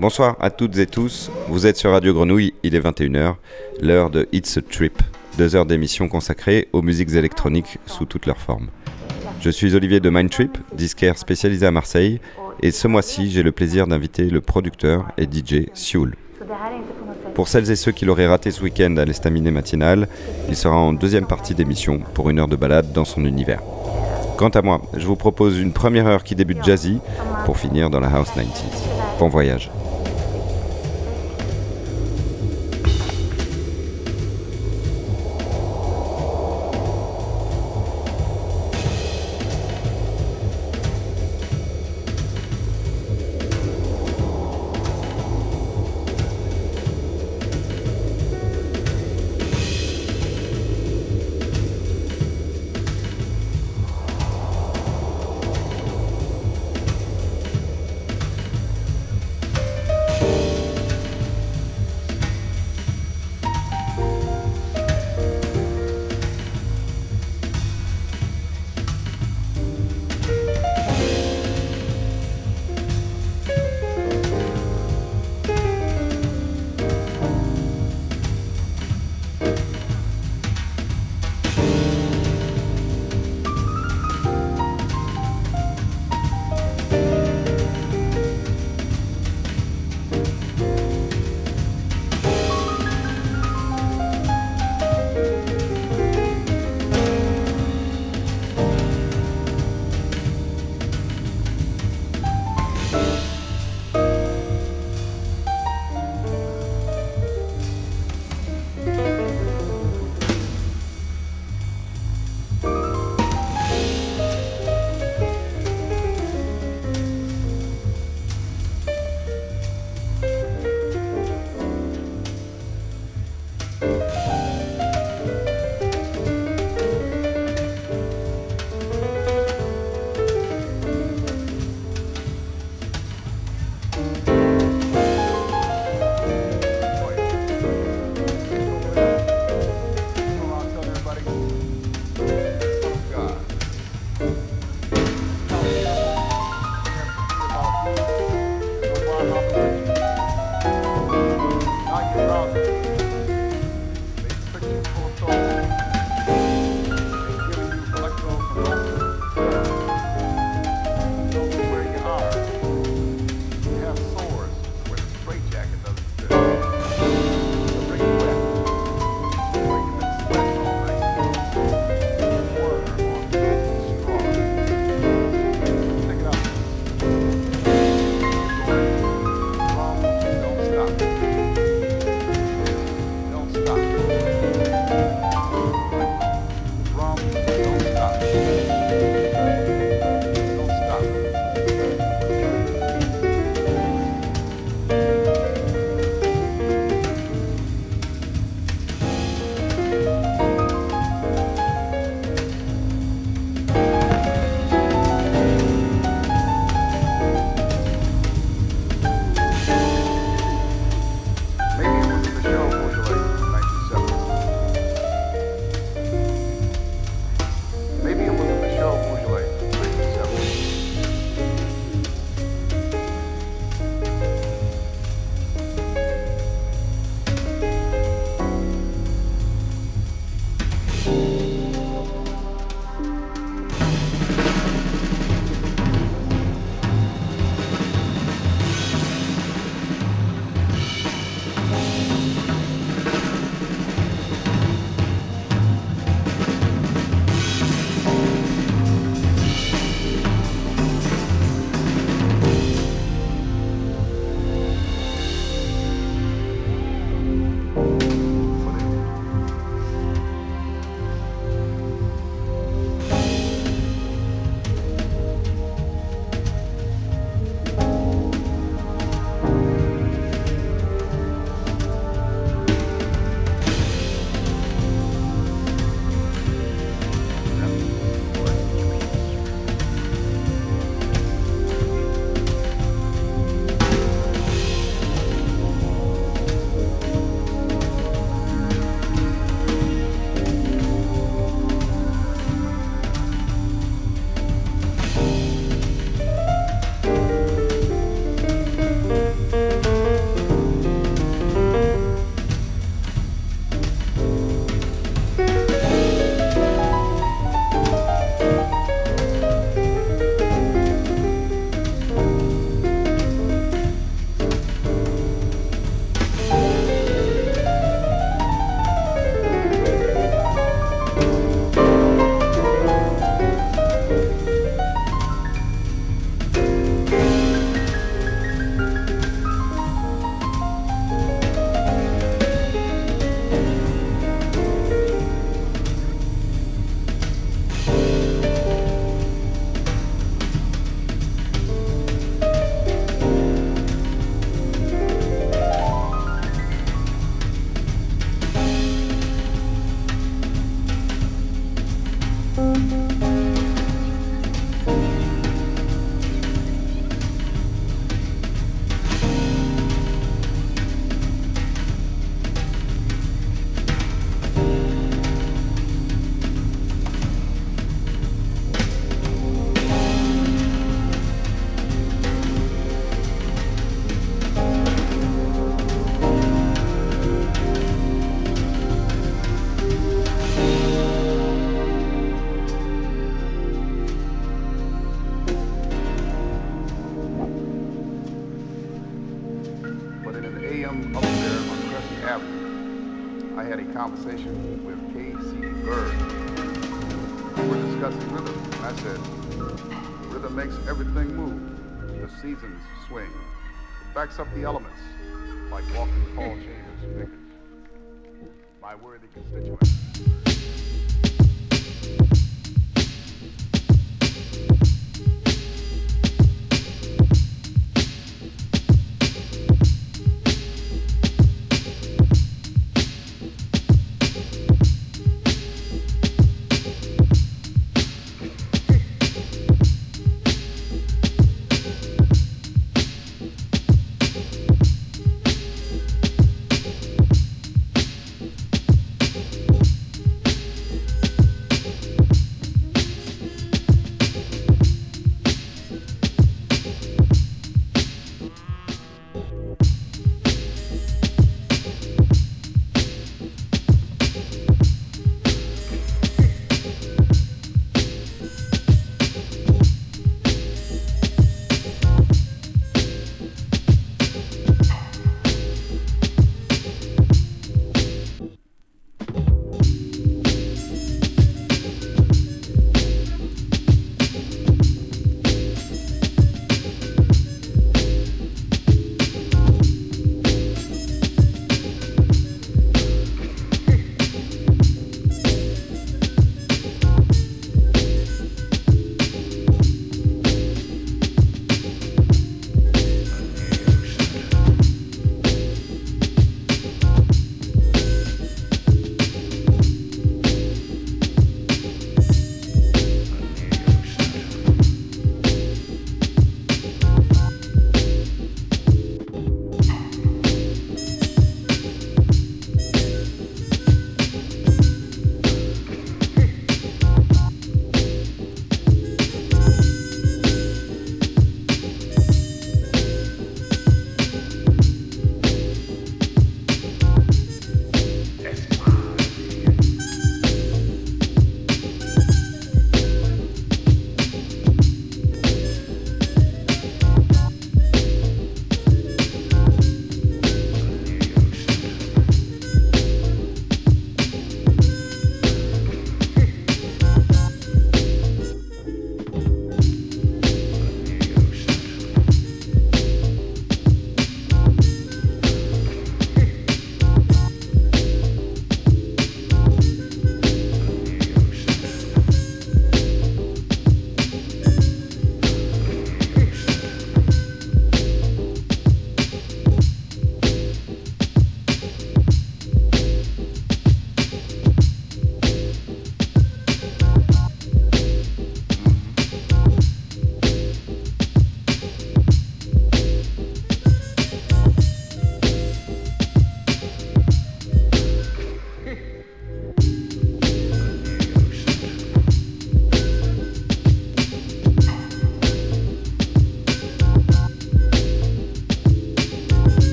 Bonsoir à toutes et tous, vous êtes sur Radio Grenouille, il est 21h, l'heure de It's a Trip, deux heures d'émission consacrées aux musiques électroniques sous toutes leurs formes. Je suis Olivier de Mindtrip, disquaire spécialisé à Marseille, et ce mois-ci j'ai le plaisir d'inviter le producteur et DJ Sioul. Pour celles et ceux qui l'auraient raté ce week-end à l'estaminet matinal, il sera en deuxième partie d'émission pour une heure de balade dans son univers. Quant à moi, je vous propose une première heure qui débute jazzy pour finir dans la house 90s. Bon voyage.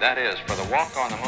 that is, for the walk on the moon.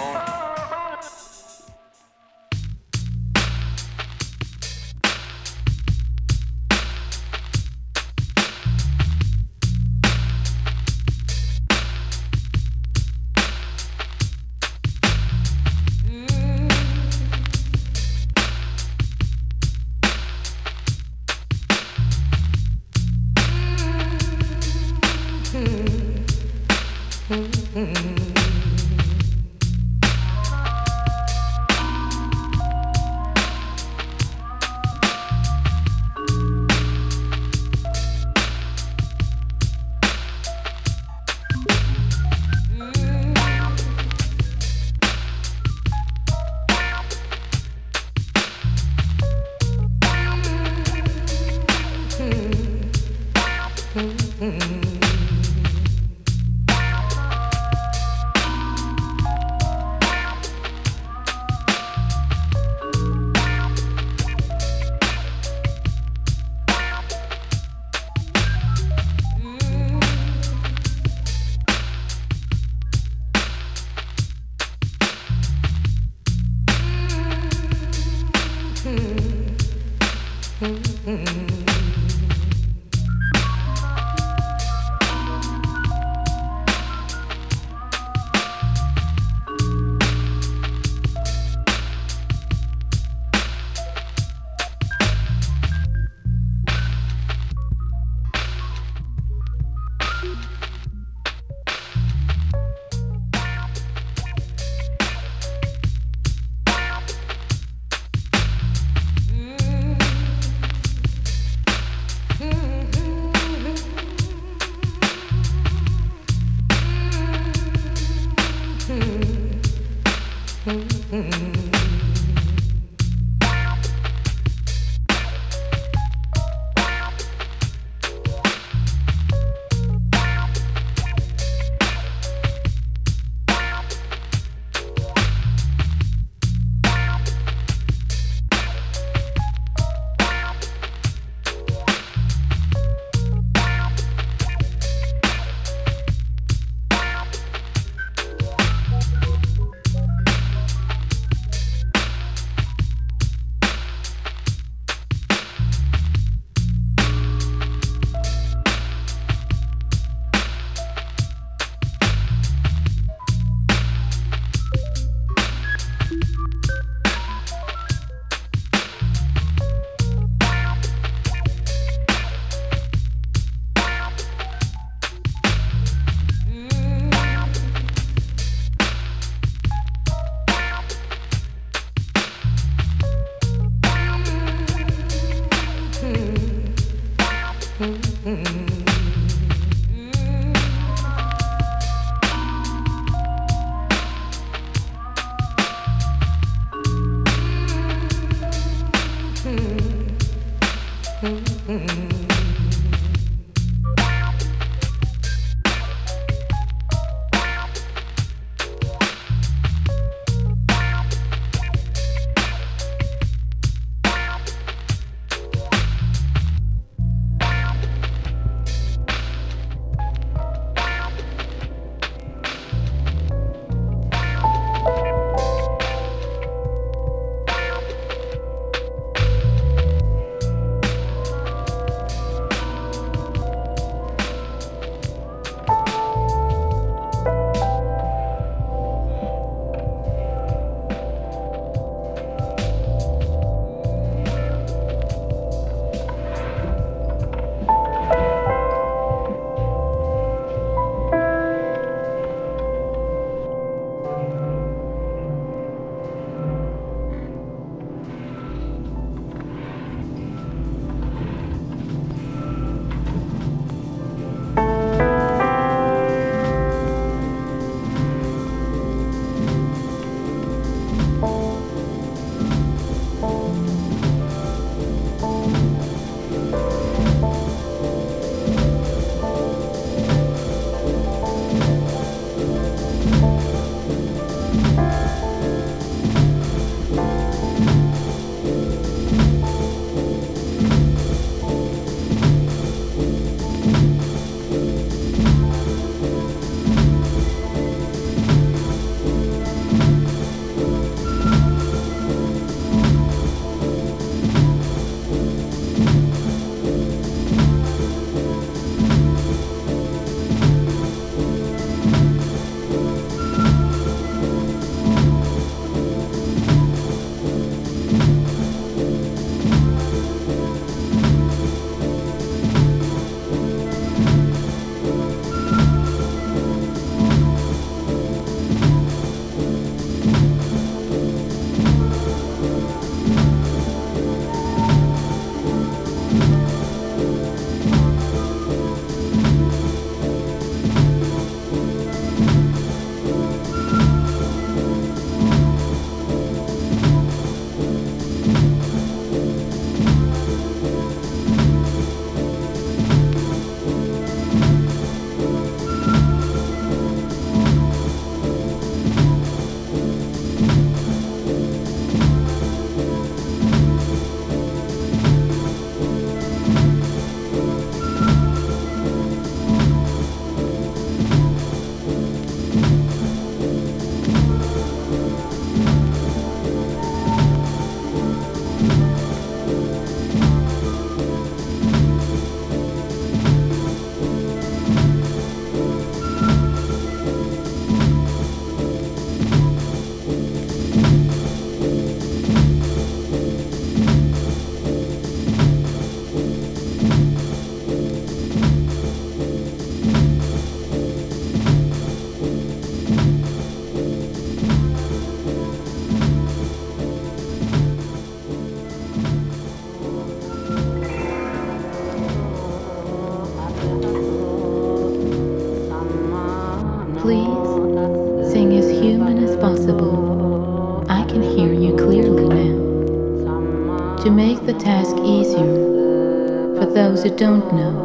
to make the task easier for those who don't know.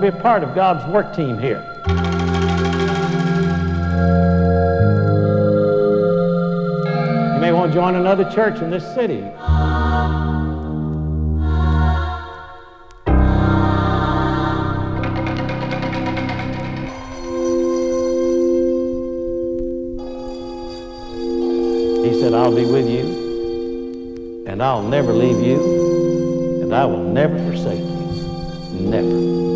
Be a part of God's work team here. You may want to join another church in this city. I'll never leave you, and I will never forsake you. Never.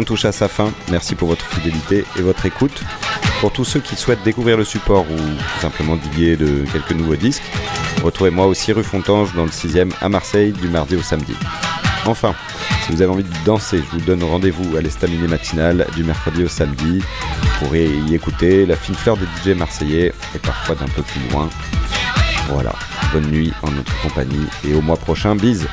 Touche à sa fin. Merci pour votre fidélité et votre écoute. Pour tous ceux qui souhaitent découvrir le support ou simplement diguer de quelques nouveaux disques, retrouvez-moi aussi rue Fontange dans le 6ème à Marseille du mardi au samedi. Enfin, si vous avez envie de danser, je vous donne rendez-vous à l'estaminet matinale du mercredi au samedi. Vous pourrez y écouter la fine fleur des DJ marseillais et parfois d'un peu plus loin. Voilà, bonne nuit en notre compagnie et au mois prochain, bise